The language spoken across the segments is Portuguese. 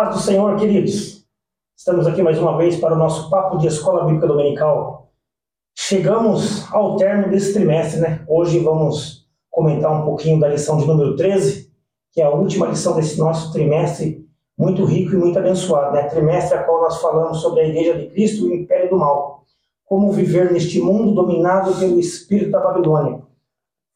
paz do Senhor, queridos. Estamos aqui mais uma vez para o nosso papo de Escola Bíblica Dominical. Chegamos ao término desse trimestre, né? Hoje vamos comentar um pouquinho da lição de número 13, que é a última lição desse nosso trimestre muito rico e muito abençoado, né? Trimestre a qual nós falamos sobre a Igreja de Cristo e o Império do Mal. Como viver neste mundo dominado pelo espírito da Babilônia.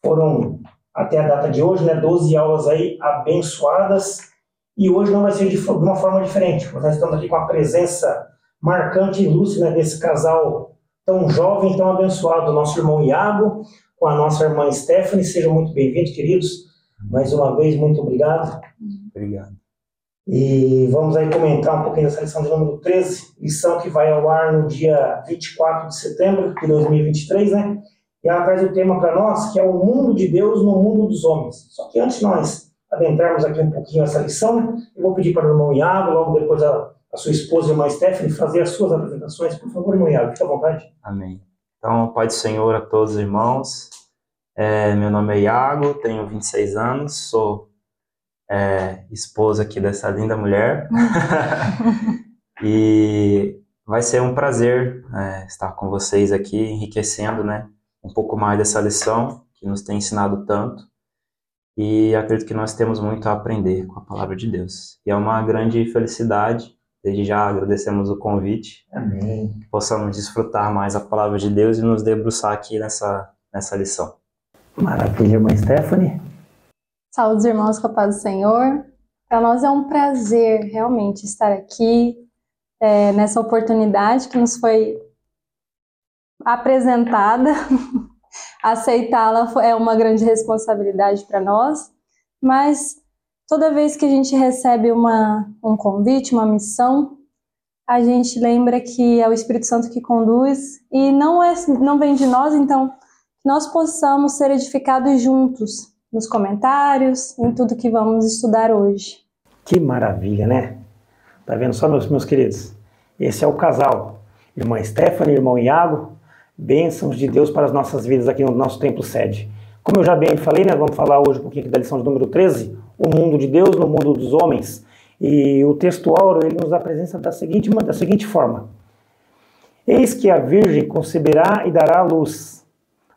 Foram até a data de hoje, né, 12 aulas aí abençoadas e hoje não vai ser de, de uma forma diferente. Nós estamos aqui com a presença marcante e lúcida desse casal tão jovem, tão abençoado, nosso irmão Iago, com a nossa irmã Stephanie. Sejam muito bem-vindos, queridos. Mais uma vez, muito obrigado. Obrigado. E vamos aí comentar um pouquinho dessa lição de número 13, lição que vai ao ar no dia 24 de setembro de 2023, né? E ela traz o tema para nós, que é o mundo de Deus no mundo dos homens. Só que antes nós adentrarmos aqui um pouquinho essa lição, eu vou pedir para o irmão Iago, logo depois a, a sua esposa, a irmã Stephanie, fazer as suas apresentações. Por favor, irmão Iago, fique à vontade. Amém. Então, Pai do Senhor a todos os irmãos. É, meu nome é Iago, tenho 26 anos, sou é, esposa aqui dessa linda mulher. e vai ser um prazer é, estar com vocês aqui, enriquecendo né, um pouco mais dessa lição que nos tem ensinado tanto e acredito que nós temos muito a aprender com a palavra de Deus. E é uma grande felicidade, desde já agradecemos o convite, Amém. que possamos desfrutar mais a palavra de Deus e nos debruçar aqui nessa, nessa lição. Maravilha, irmã Stephanie. Saúde, irmãos, com a paz do Senhor. Para nós é um prazer realmente estar aqui é, nessa oportunidade que nos foi apresentada aceitá-la é uma grande responsabilidade para nós, mas toda vez que a gente recebe uma, um convite, uma missão, a gente lembra que é o Espírito Santo que conduz e não, é, não vem de nós, então nós possamos ser edificados juntos nos comentários, em tudo que vamos estudar hoje. Que maravilha, né? Tá vendo só, meus, meus queridos? Esse é o casal, irmã Stephanie, irmão Iago, bênçãos de Deus para as nossas vidas aqui no nosso templo sede. Como eu já bem falei, né, vamos falar hoje um pouquinho da lição de número 13, o mundo de Deus no mundo dos homens. E o texto áureo ele nos apresenta da seguinte, da seguinte forma: Eis que a Virgem conceberá e dará luz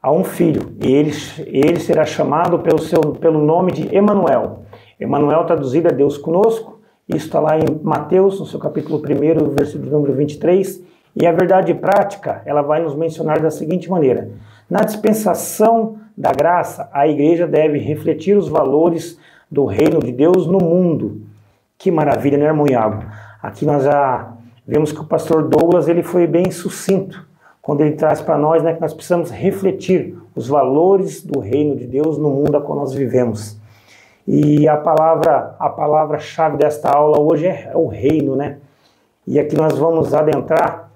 a um filho, e ele, ele será chamado pelo, seu, pelo nome de Emanuel. Emanuel traduzido é Deus conosco, isso está lá em Mateus, no seu capítulo 1, versículo número 23, e a verdade prática, ela vai nos mencionar da seguinte maneira: na dispensação da graça, a igreja deve refletir os valores do reino de Deus no mundo. Que maravilha, né, irmão Iago? Aqui nós já vemos que o pastor Douglas ele foi bem sucinto quando ele traz para nós né, que nós precisamos refletir os valores do reino de Deus no mundo a qual nós vivemos. E a palavra a palavra chave desta aula hoje é o reino, né? E aqui nós vamos adentrar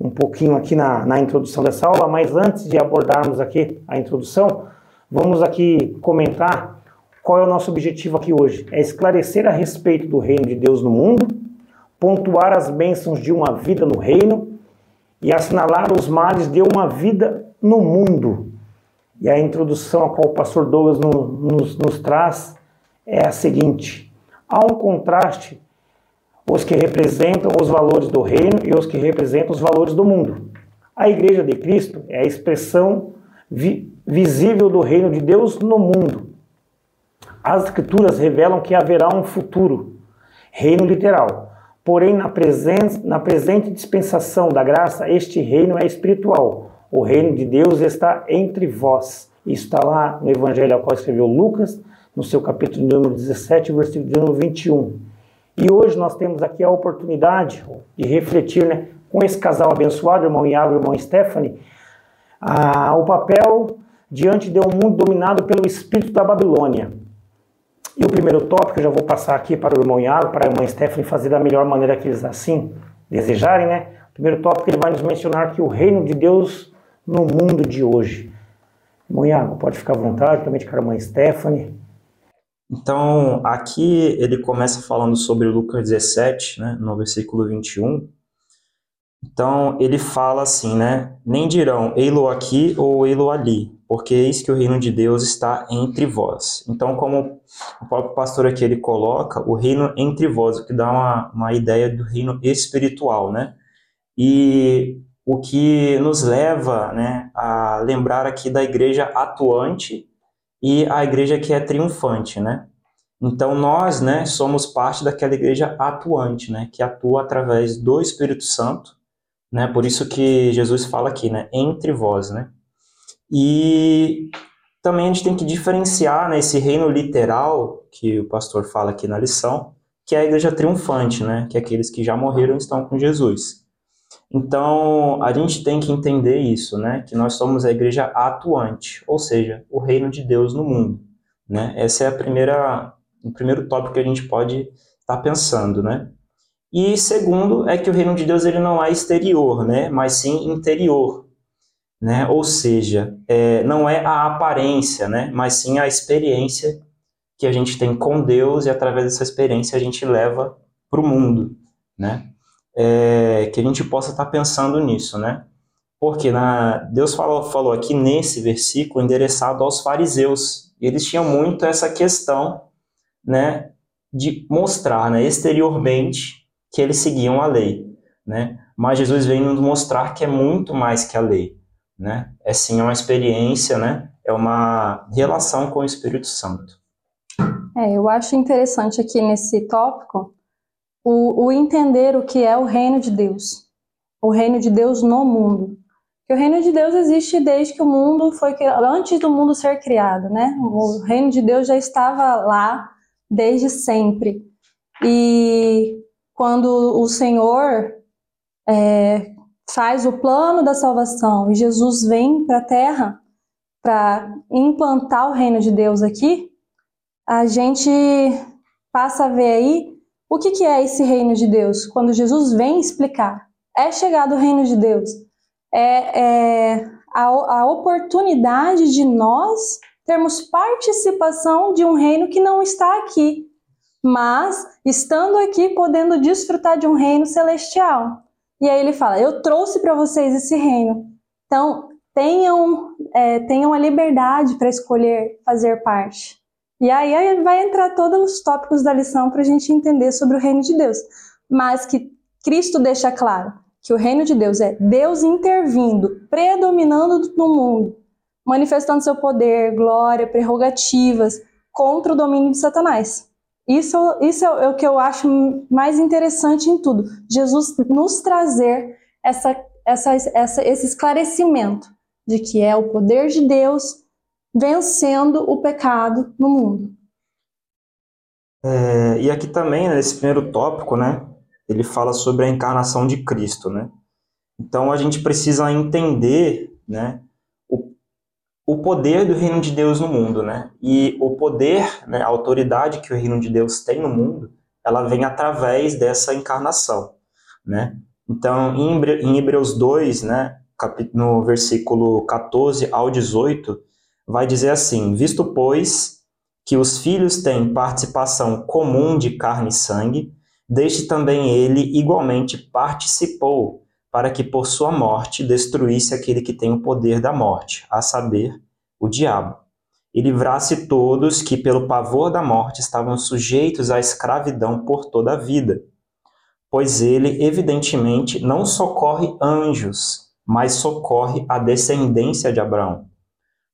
um pouquinho aqui na, na introdução dessa aula, mas antes de abordarmos aqui a introdução, vamos aqui comentar qual é o nosso objetivo aqui hoje. É esclarecer a respeito do reino de Deus no mundo, pontuar as bênçãos de uma vida no reino e assinalar os males de uma vida no mundo. E a introdução a qual o pastor Douglas no, nos, nos traz é a seguinte: há um contraste os que representam os valores do reino e os que representam os valores do mundo. A Igreja de Cristo é a expressão vi visível do reino de Deus no mundo. As Escrituras revelam que haverá um futuro, reino literal. Porém, na, na presente dispensação da graça, este reino é espiritual. O reino de Deus está entre vós. Isso está lá no Evangelho ao qual escreveu Lucas, no seu capítulo número 17, versículo número 21. E hoje nós temos aqui a oportunidade de refletir né, com esse casal abençoado, irmão Iago e irmão Stephanie, a, o papel diante de um mundo dominado pelo espírito da Babilônia. E o primeiro tópico, eu já vou passar aqui para o irmão Iago, para a irmã Stephanie fazer da melhor maneira que eles assim desejarem, né? O primeiro tópico ele vai nos mencionar que o reino de Deus no mundo de hoje. Irmão Iago, pode ficar à vontade, também com a irmã Stephanie. Então, aqui ele começa falando sobre Lucas 17, né, no versículo 21, Então, ele fala assim, né? Nem dirão, ei-lo aqui ou ei-lo ali, porque eis que o reino de Deus está entre vós. Então, como o próprio pastor aqui ele coloca, o reino entre vós, o que dá uma, uma ideia do reino espiritual, né? E o que nos leva né, a lembrar aqui da igreja atuante e a igreja que é triunfante, né? Então nós, né, somos parte daquela igreja atuante, né, que atua através do Espírito Santo, né? Por isso que Jesus fala aqui, né, entre vós, né? E também a gente tem que diferenciar né, esse reino literal que o pastor fala aqui na lição, que é a igreja triunfante, né? Que é aqueles que já morreram estão com Jesus. Então, a gente tem que entender isso, né? Que nós somos a igreja atuante, ou seja, o reino de Deus no mundo, né? Essa é a primeira, o primeiro tópico que a gente pode estar tá pensando, né? E segundo é que o reino de Deus ele não é exterior, né? Mas sim interior, né? Ou seja, é, não é a aparência, né? Mas sim a experiência que a gente tem com Deus e através dessa experiência a gente leva para o mundo, né? É, que a gente possa estar tá pensando nisso, né? Porque na, Deus falou, falou aqui nesse versículo endereçado aos fariseus. E eles tinham muito essa questão, né, de mostrar, né, exteriormente que eles seguiam a lei, né? Mas Jesus vem nos mostrar que é muito mais que a lei, né? É sim uma experiência, né? É uma relação com o Espírito Santo. É, eu acho interessante aqui nesse tópico o, o entender o que é o reino de Deus, o reino de Deus no mundo. Que o reino de Deus existe desde que o mundo foi antes do mundo ser criado, né? O reino de Deus já estava lá desde sempre. E quando o Senhor é, faz o plano da salvação e Jesus vem para a terra para implantar o reino de Deus aqui, a gente passa a ver aí o que, que é esse reino de Deus. Quando Jesus vem explicar, é chegado o reino de Deus, é, é a, a oportunidade de nós termos participação de um reino que não está aqui, mas estando aqui podendo desfrutar de um reino celestial. E aí ele fala: Eu trouxe para vocês esse reino. Então, tenham, é, tenham a liberdade para escolher fazer parte. E aí vai entrar todos os tópicos da lição para a gente entender sobre o reino de Deus. Mas que Cristo deixa claro que o reino de Deus é Deus intervindo, predominando no mundo, manifestando seu poder, glória, prerrogativas contra o domínio de Satanás. Isso, isso é o que eu acho mais interessante em tudo. Jesus nos trazer essa, essa, essa, esse esclarecimento de que é o poder de Deus vencendo o pecado no mundo. É, e aqui também, nesse primeiro tópico, né, ele fala sobre a encarnação de Cristo, né? Então a gente precisa entender, né, o poder do reino de Deus no mundo, né? E o poder, né, a autoridade que o reino de Deus tem no mundo, ela vem através dessa encarnação, né? Então, em Hebreus 2, né, no versículo 14 ao 18, vai dizer assim: Visto, pois, que os filhos têm participação comum de carne e sangue, deste também ele igualmente participou para que por sua morte destruísse aquele que tem o poder da morte, a saber, o diabo, e livrasse todos que, pelo pavor da morte, estavam sujeitos à escravidão por toda a vida. Pois ele, evidentemente, não socorre anjos, mas socorre a descendência de Abraão.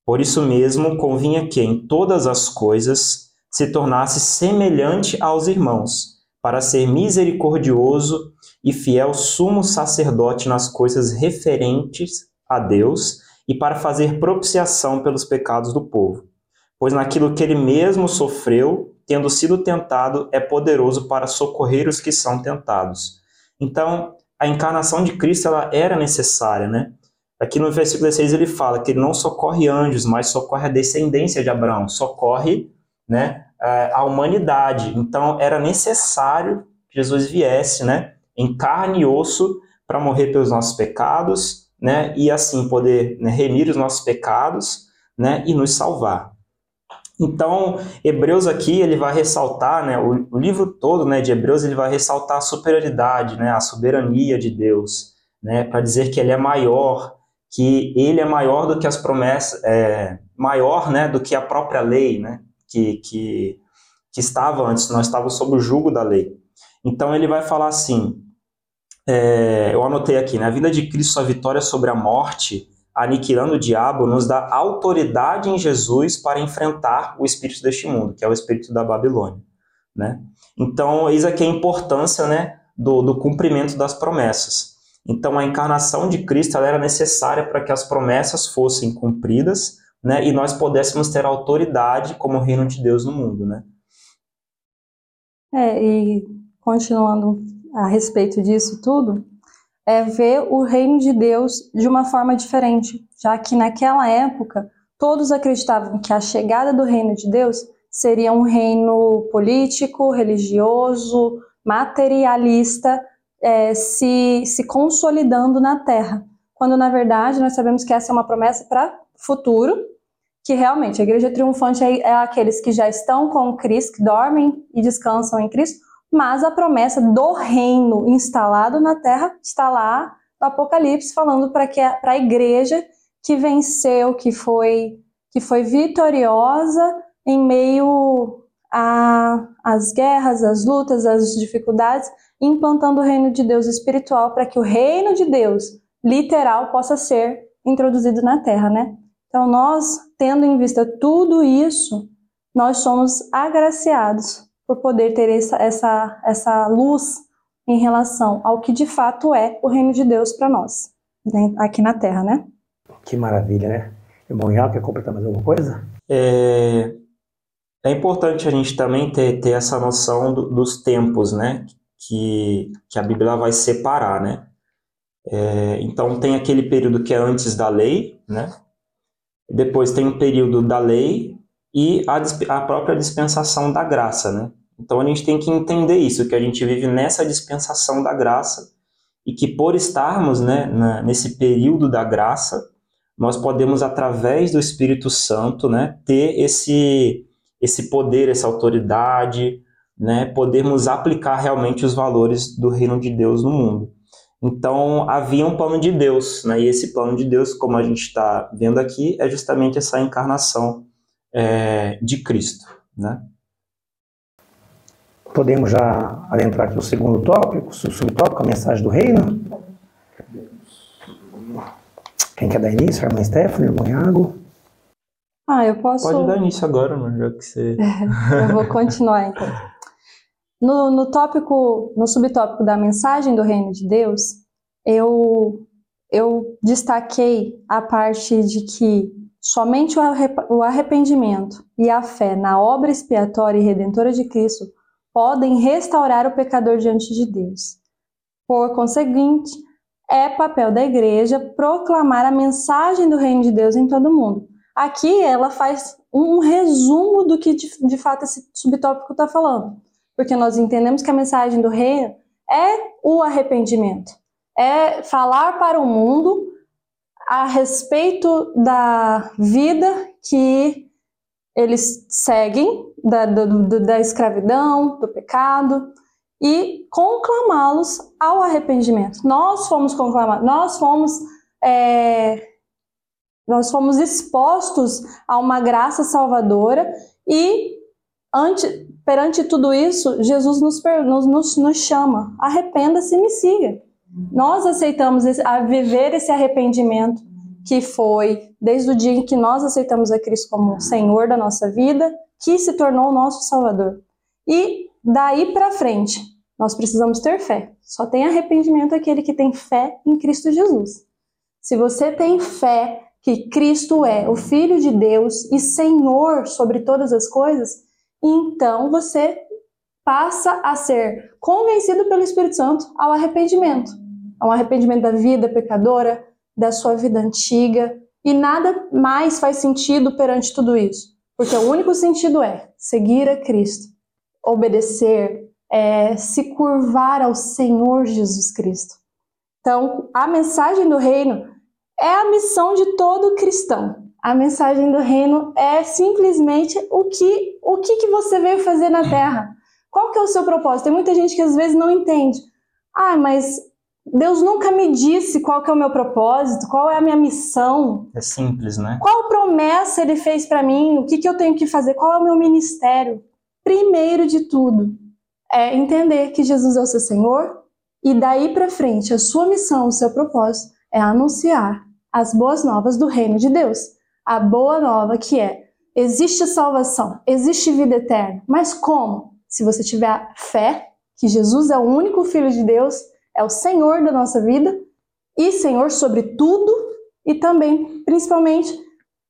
Por isso mesmo, convinha que, em todas as coisas, se tornasse semelhante aos irmãos, para ser misericordioso e fiel sumo sacerdote nas coisas referentes a Deus e para fazer propiciação pelos pecados do povo. Pois naquilo que ele mesmo sofreu, tendo sido tentado, é poderoso para socorrer os que são tentados. Então, a encarnação de Cristo ela era necessária, né? Aqui no versículo 16 ele fala que ele não socorre anjos, mas socorre a descendência de Abraão, socorre né, a humanidade. Então, era necessário que Jesus viesse, né? em carne e osso para morrer pelos nossos pecados, né? E assim poder né, remir os nossos pecados, né? E nos salvar. Então, Hebreus aqui ele vai ressaltar, né? O, o livro todo, né? De Hebreus ele vai ressaltar a superioridade, né? A soberania de Deus, né, para dizer que ele é maior, que ele é maior do que as promessas, é, maior, né, do que a própria lei, né, que, que, que estava antes, nós estávamos sob o jugo da lei. Então ele vai falar assim, é, eu anotei aqui, né, a vida de Cristo, a vitória sobre a morte, aniquilando o diabo, nos dá autoridade em Jesus para enfrentar o espírito deste mundo, que é o espírito da Babilônia, né? Então, eis aqui a importância, né, do, do cumprimento das promessas. Então, a encarnação de Cristo era necessária para que as promessas fossem cumpridas, né, e nós pudéssemos ter autoridade como reino de Deus no mundo, né? É, e continuando a respeito disso tudo, é ver o reino de Deus de uma forma diferente, já que naquela época todos acreditavam que a chegada do reino de Deus seria um reino político, religioso, materialista, é, se, se consolidando na terra. Quando na verdade nós sabemos que essa é uma promessa para futuro, que realmente a igreja triunfante é, é aqueles que já estão com Cristo, que dormem e descansam em Cristo, mas a promessa do reino instalado na terra está lá no Apocalipse falando para que para a igreja que venceu, que foi que foi vitoriosa em meio às guerras, às lutas, às dificuldades, implantando o reino de Deus espiritual para que o reino de Deus literal possa ser introduzido na terra, né? Então nós, tendo em vista tudo isso, nós somos agraciados por poder ter essa, essa, essa luz em relação ao que de fato é o reino de Deus para nós, né, aqui na Terra, né? Que maravilha, né? Irmão Ial, quer completar mais alguma coisa? É, é importante a gente também ter, ter essa noção do, dos tempos, né? Que, que a Bíblia vai separar, né? É, então tem aquele período que é antes da lei, né? Depois tem o período da lei e a, a própria dispensação da graça, né? Então a gente tem que entender isso, que a gente vive nessa dispensação da graça e que por estarmos né, na, nesse período da graça, nós podemos, através do Espírito Santo, né, ter esse, esse poder, essa autoridade, né, podermos aplicar realmente os valores do reino de Deus no mundo. Então havia um plano de Deus, né, e esse plano de Deus, como a gente está vendo aqui, é justamente essa encarnação é, de Cristo. Né? Podemos já adentrar aqui no segundo tópico, o subtópico, a mensagem do reino. Quem quer dar início? Irmã Stephanie, irmão Iago? Ah, eu posso. Pode dar início agora, mas já que você. eu vou continuar então. No, no tópico, no subtópico da mensagem do reino de Deus, eu, eu destaquei a parte de que Somente o arrependimento e a fé na obra expiatória e redentora de Cristo podem restaurar o pecador diante de Deus. Por conseguinte, é papel da igreja proclamar a mensagem do reino de Deus em todo o mundo. Aqui ela faz um resumo do que de, de fato esse subtópico está falando, porque nós entendemos que a mensagem do reino é o arrependimento, é falar para o mundo a respeito da vida que eles seguem, da, da, escravidão, do pecado, e conclamá-los ao arrependimento. Nós fomos conclamados, nós fomos, é, nós fomos expostos a uma graça salvadora e ante, perante tudo isso, Jesus nos, nos, nos chama: arrependa-se e me siga. Nós aceitamos esse, a viver esse arrependimento que foi desde o dia em que nós aceitamos a Cristo como Senhor da nossa vida, que se tornou o nosso Salvador. E daí para frente, nós precisamos ter fé. Só tem arrependimento aquele que tem fé em Cristo Jesus. Se você tem fé que Cristo é o Filho de Deus e Senhor sobre todas as coisas, então você passa a ser convencido pelo Espírito Santo ao arrependimento a um arrependimento da vida pecadora, da sua vida antiga, e nada mais faz sentido perante tudo isso, porque o único sentido é seguir a Cristo, obedecer, é, se curvar ao Senhor Jesus Cristo. Então, a mensagem do reino é a missão de todo cristão. A mensagem do reino é simplesmente o que o que, que você veio fazer na Terra. Qual que é o seu propósito? Tem muita gente que às vezes não entende. Ah, mas Deus nunca me disse qual que é o meu propósito, qual é a minha missão. É simples, né? Qual promessa ele fez para mim? O que, que eu tenho que fazer? Qual é o meu ministério? Primeiro de tudo, é entender que Jesus é o seu Senhor e daí para frente a sua missão, o seu propósito é anunciar as boas novas do reino de Deus. A boa nova que é existe salvação, existe vida eterna. Mas como? Se você tiver fé que Jesus é o único filho de Deus, é o Senhor da nossa vida e Senhor sobre tudo e também, principalmente,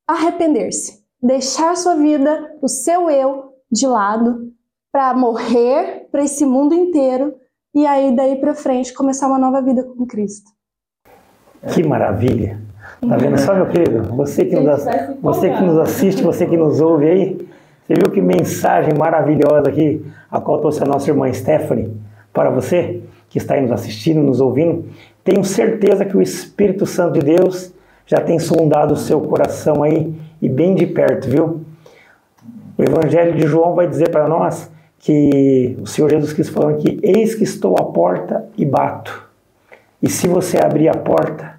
arrepender-se, deixar sua vida, o seu eu de lado para morrer para esse mundo inteiro e aí daí para frente começar uma nova vida com Cristo. Que maravilha! Tá vendo só, meu querido? Você que, nos, você que nos assiste, você que nos ouve aí, você viu que mensagem maravilhosa aqui, a qual trouxe a nossa irmã Stephanie para você? que está aí nos assistindo, nos ouvindo, tenho certeza que o Espírito Santo de Deus já tem sondado o seu coração aí e bem de perto, viu? O Evangelho de João vai dizer para nós que o Senhor Jesus Cristo falando que eis que estou à porta e bato. E se você abrir a porta,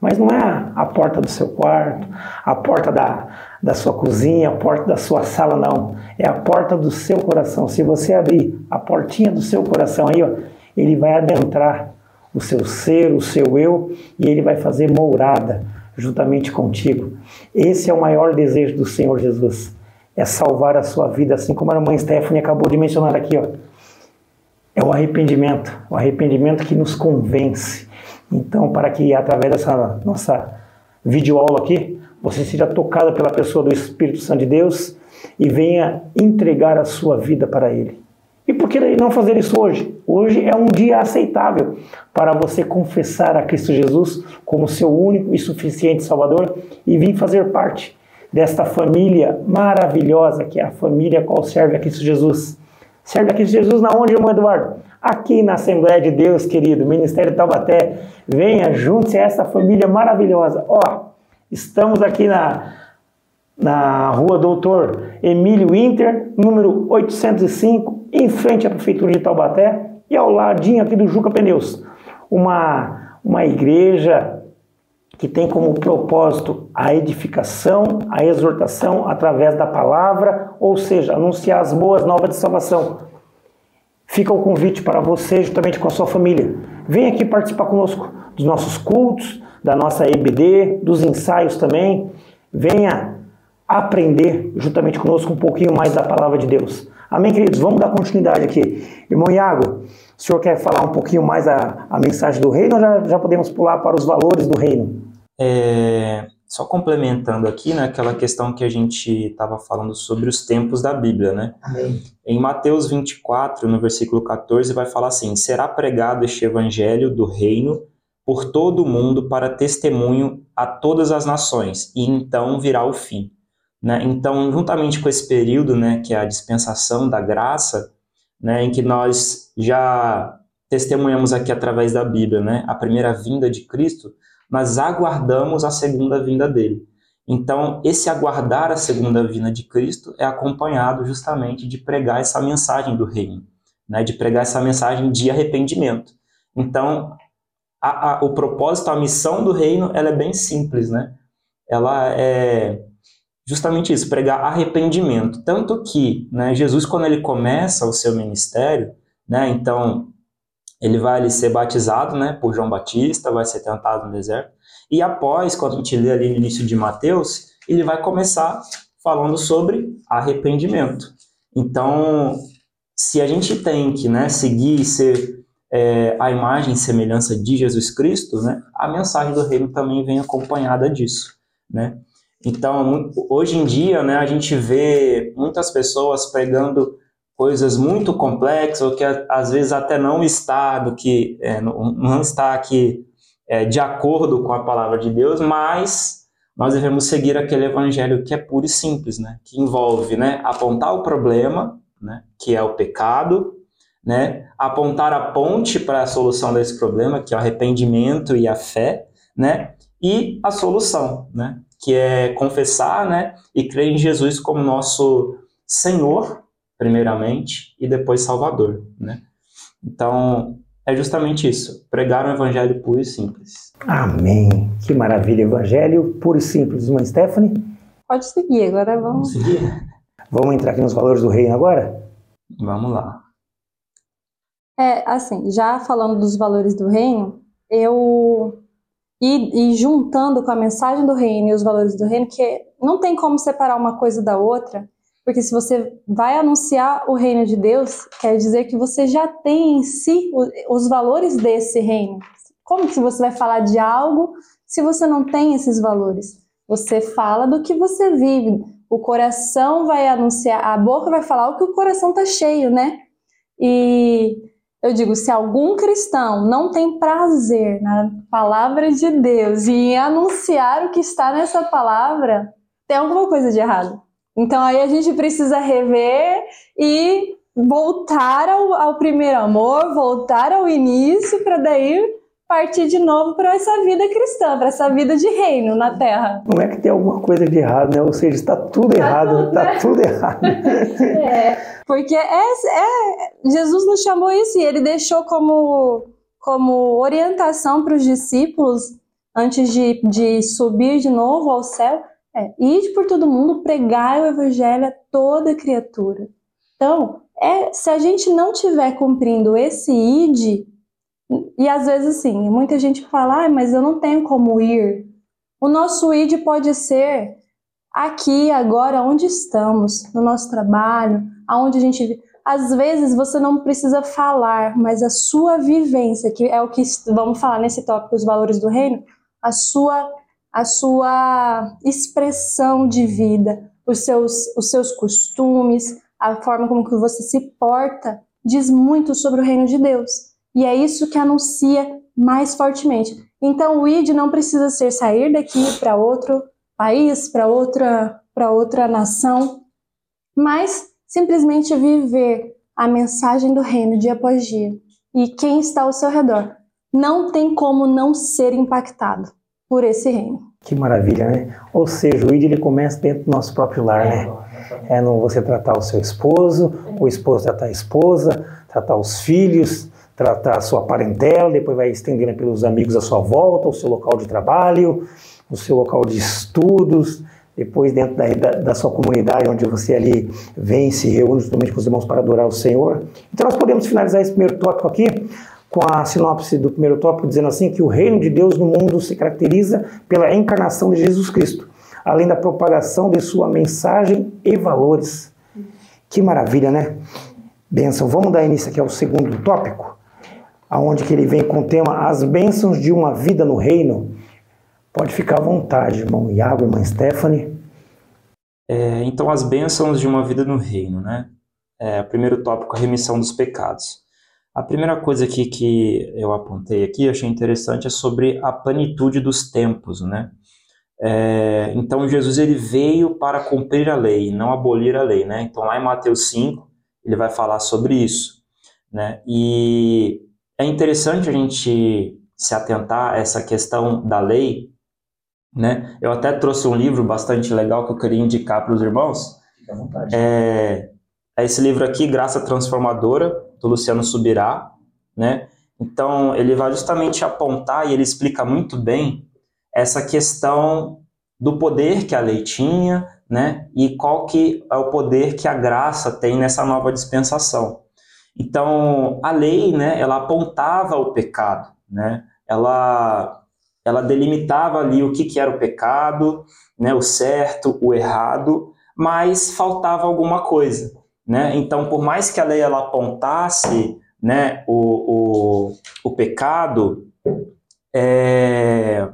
mas não é a porta do seu quarto, a porta da, da sua cozinha, a porta da sua sala, não. É a porta do seu coração. Se você abrir a portinha do seu coração aí, ó, ele vai adentrar o seu ser, o seu eu, e ele vai fazer morada juntamente contigo. Esse é o maior desejo do Senhor Jesus, é salvar a sua vida, assim como a irmã Stephanie acabou de mencionar aqui, ó. É o arrependimento, o arrependimento que nos convence. Então, para que através dessa nossa videoaula aqui, você seja tocado pela pessoa do Espírito Santo de Deus e venha entregar a sua vida para Ele. E por que não fazer isso hoje? Hoje é um dia aceitável para você confessar a Cristo Jesus como seu único e suficiente Salvador e vir fazer parte desta família maravilhosa que é a família qual serve a Cristo Jesus. Serve a Cristo Jesus na onde, irmão Eduardo? Aqui na Assembleia de Deus, querido, Ministério Taubaté. Venha, junte-se a essa família maravilhosa. Ó, estamos aqui na na rua Doutor Emílio Winter, número 805, em frente à Prefeitura de Taubaté e ao ladinho aqui do Juca Pneus. Uma, uma igreja que tem como propósito a edificação, a exortação através da palavra, ou seja, anunciar as boas novas de salvação. Fica o convite para você, juntamente com a sua família. Venha aqui participar conosco dos nossos cultos, da nossa EBD, dos ensaios também. Venha aprender juntamente conosco um pouquinho mais da palavra de Deus. Amém, queridos? Vamos dar continuidade aqui. Irmão Iago, o senhor quer falar um pouquinho mais a, a mensagem do reino ou já, já podemos pular para os valores do reino? É, só complementando aqui, né, aquela questão que a gente estava falando sobre os tempos da Bíblia, né? Amém. Em Mateus 24, no versículo 14, vai falar assim: Será pregado este evangelho do reino por todo o mundo para testemunho a todas as nações, e então virá o fim. Né? Então, juntamente com esse período, né, que é a dispensação da graça, né, em que nós já testemunhamos aqui através da Bíblia, né, a primeira vinda de Cristo, nós aguardamos a segunda vinda dele. Então, esse aguardar a segunda vinda de Cristo é acompanhado justamente de pregar essa mensagem do reino, né, de pregar essa mensagem de arrependimento. Então, a, a, o propósito, a missão do reino, ela é bem simples, né? Ela é justamente isso, pregar arrependimento. Tanto que né, Jesus, quando ele começa o seu ministério, né, então ele vai ser batizado né, por João Batista, vai ser tentado no deserto, e após, quando a gente lê ali no início de Mateus, ele vai começar falando sobre arrependimento. Então, se a gente tem que né, seguir e ser é, a imagem e semelhança de Jesus Cristo, né, a mensagem do reino também vem acompanhada disso. Né? Então, hoje em dia, né, a gente vê muitas pessoas pregando coisas muito complexas, ou que às vezes até não está do que é, não está aqui é, de acordo com a palavra de Deus, mas nós devemos seguir aquele evangelho que é puro e simples, né, que envolve, né, apontar o problema, né, que é o pecado, né, apontar a ponte para a solução desse problema, que é o arrependimento e a fé, né, e a solução, né, que é confessar, né, e crer em Jesus como nosso Senhor, primeiramente, e depois Salvador, né? Então, é justamente isso: pregar um evangelho puro e simples. Amém. Que maravilha, evangelho puro e simples. Mãe Stephanie? Pode seguir, agora vamos. Vamos seguir? Vamos entrar aqui nos valores do reino agora? Vamos lá. É, assim, já falando dos valores do reino, eu. E, e juntando com a mensagem do reino e os valores do reino, que não tem como separar uma coisa da outra, porque se você vai anunciar o reino de Deus, quer dizer que você já tem em si os valores desse reino. Como que você vai falar de algo se você não tem esses valores? Você fala do que você vive. O coração vai anunciar, a boca vai falar o que o coração está cheio, né? E eu digo, se algum cristão não tem prazer na palavra de Deus e em anunciar o que está nessa palavra, tem alguma coisa de errado. Então aí a gente precisa rever e voltar ao, ao primeiro amor, voltar ao início, para daí partir de novo para essa vida cristã, para essa vida de reino na Terra. Não é que tem alguma coisa de errado, né? Ou seja, está tudo tá errado, está né? tudo errado. é, porque é, é, Jesus nos chamou isso e ele deixou como, como orientação para os discípulos antes de, de subir de novo ao céu, é, ide por todo mundo, pregar o evangelho a toda criatura. Então, é, se a gente não estiver cumprindo esse ide, e às vezes assim, muita gente fala, ah, mas eu não tenho como ir. O nosso id pode ser aqui, agora, onde estamos, no nosso trabalho, aonde a gente. Às vezes você não precisa falar, mas a sua vivência, que é o que vamos falar nesse tópico, os valores do reino, a sua, a sua expressão de vida, os seus, os seus costumes, a forma como que você se porta, diz muito sobre o reino de Deus. E é isso que anuncia mais fortemente. Então, o ID não precisa ser sair daqui para outro país, para outra, para outra nação, mas simplesmente viver a mensagem do reino dia após dia. E quem está ao seu redor não tem como não ser impactado por esse reino. Que maravilha, né? Ou seja, o ID ele começa dentro do nosso próprio lar, né? É no você tratar o seu esposo, o esposo tratar a esposa, tratar os filhos, tratar a sua parentela, depois vai estendendo pelos amigos à sua volta, o seu local de trabalho, o seu local de estudos, depois dentro da, da, da, sua comunidade, onde você ali vem se reúne justamente com os irmãos para adorar o Senhor. Então nós podemos finalizar esse primeiro tópico aqui com a sinopse do primeiro tópico, dizendo assim que o reino de Deus no mundo se caracteriza pela encarnação de Jesus Cristo, além da propagação de sua mensagem e valores. Que maravilha, né? Benção. Vamos dar início aqui ao segundo tópico aonde que ele vem com o tema As Bênçãos de uma Vida no Reino. Pode ficar à vontade, irmão Iago, irmã Stephanie. É, então, as bênçãos de uma vida no reino, né? É, primeiro tópico, a remissão dos pecados. A primeira coisa aqui que eu apontei aqui, achei interessante, é sobre a plenitude dos tempos, né? É, então, Jesus ele veio para cumprir a lei, não abolir a lei, né? Então, lá em Mateus 5, ele vai falar sobre isso, né? E é interessante a gente se atentar a essa questão da lei, né? Eu até trouxe um livro bastante legal que eu queria indicar para os irmãos. Fique à vontade. É, é esse livro aqui, Graça Transformadora, do Luciano Subirá, né? Então, ele vai justamente apontar e ele explica muito bem essa questão do poder que a lei tinha, né? E qual que é o poder que a graça tem nessa nova dispensação. Então, a lei, né, ela apontava o pecado, né? Ela, ela delimitava ali o que, que era o pecado, né, o certo, o errado, mas faltava alguma coisa, né? Então, por mais que a lei ela apontasse, né, o, o, o pecado, é,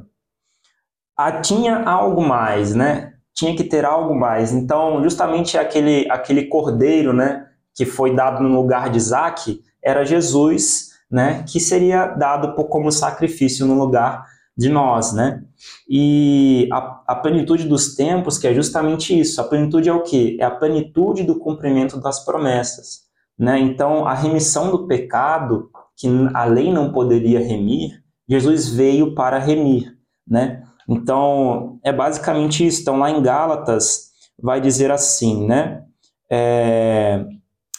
a, tinha algo mais, né? Tinha que ter algo mais. Então, justamente aquele, aquele cordeiro, né? que foi dado no lugar de Isaac era Jesus, né, que seria dado como sacrifício no lugar de nós, né? E a, a, plenitude dos tempos, que é justamente isso. A plenitude é o quê? É a plenitude do cumprimento das promessas, né? Então, a remissão do pecado, que a lei não poderia remir, Jesus veio para remir, né? Então, é basicamente isso. Então, lá em Gálatas, vai dizer assim, né? É,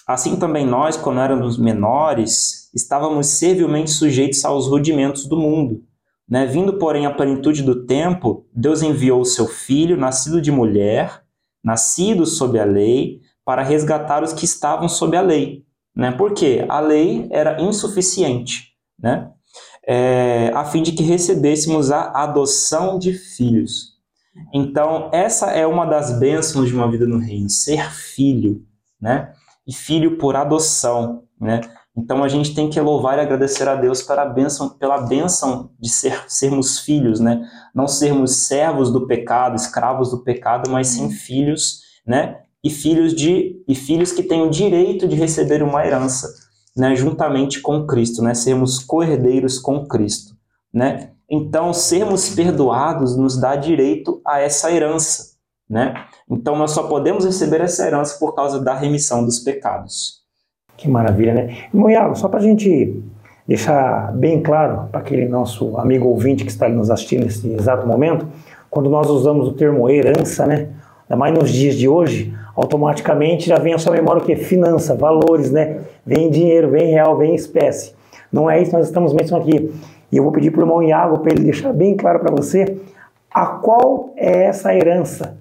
Assim também nós, quando éramos menores, estávamos servilmente sujeitos aos rudimentos do mundo. Né? Vindo, porém, à plenitude do tempo, Deus enviou o seu Filho, nascido de mulher, nascido sob a lei, para resgatar os que estavam sob a lei. Né? Porque a lei era insuficiente, né? É, a fim de que recebêssemos a adoção de filhos. Então, essa é uma das bênçãos de uma vida no reino, ser filho, né? E filho por adoção, né? Então a gente tem que louvar e agradecer a Deus pela bênção, pela bênção de ser, sermos filhos, né? Não sermos servos do pecado, escravos do pecado, mas sim filhos, né? E filhos de e filhos que têm o direito de receber uma herança, né? Juntamente com Cristo, né? Sermos co-herdeiros com Cristo, né? Então sermos perdoados nos dá direito a essa herança, né? Então nós só podemos receber essa herança por causa da remissão dos pecados. Que maravilha, né? Irmão Iago, só para a gente deixar bem claro para aquele nosso amigo ouvinte que está nos assistindo nesse exato momento, quando nós usamos o termo herança, né? Ainda mais nos dias de hoje, automaticamente já vem à sua memória o que? Finança, valores, né? Vem dinheiro, vem real, vem espécie. Não é isso nós estamos mencionando aqui. E eu vou pedir para o irmão Iago para ele deixar bem claro para você a qual é essa herança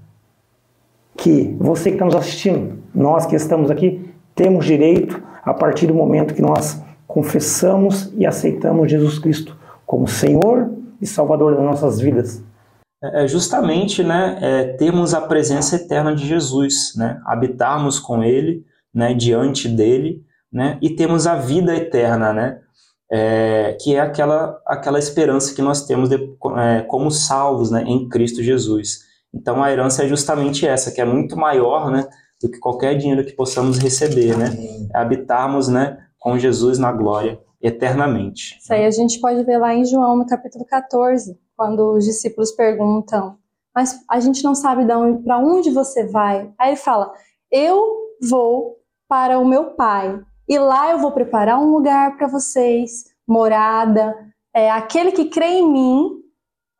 que você que está nos assistindo, nós que estamos aqui, temos direito a partir do momento que nós confessamos e aceitamos Jesus Cristo como Senhor e Salvador das nossas vidas. É, é justamente, né, é, termos a presença eterna de Jesus, né, habitarmos com Ele, né, diante dele, né, e temos a vida eterna, né, é, que é aquela, aquela esperança que nós temos de, é, como salvos, né, em Cristo Jesus. Então a herança é justamente essa, que é muito maior, né, do que qualquer dinheiro que possamos receber, né? É habitarmos, né, com Jesus na glória eternamente. Isso aí a gente pode ver lá em João, no capítulo 14, quando os discípulos perguntam: "Mas a gente não sabe para onde você vai?" Aí ele fala: "Eu vou para o meu Pai, e lá eu vou preparar um lugar para vocês, morada. É, aquele que crê em mim,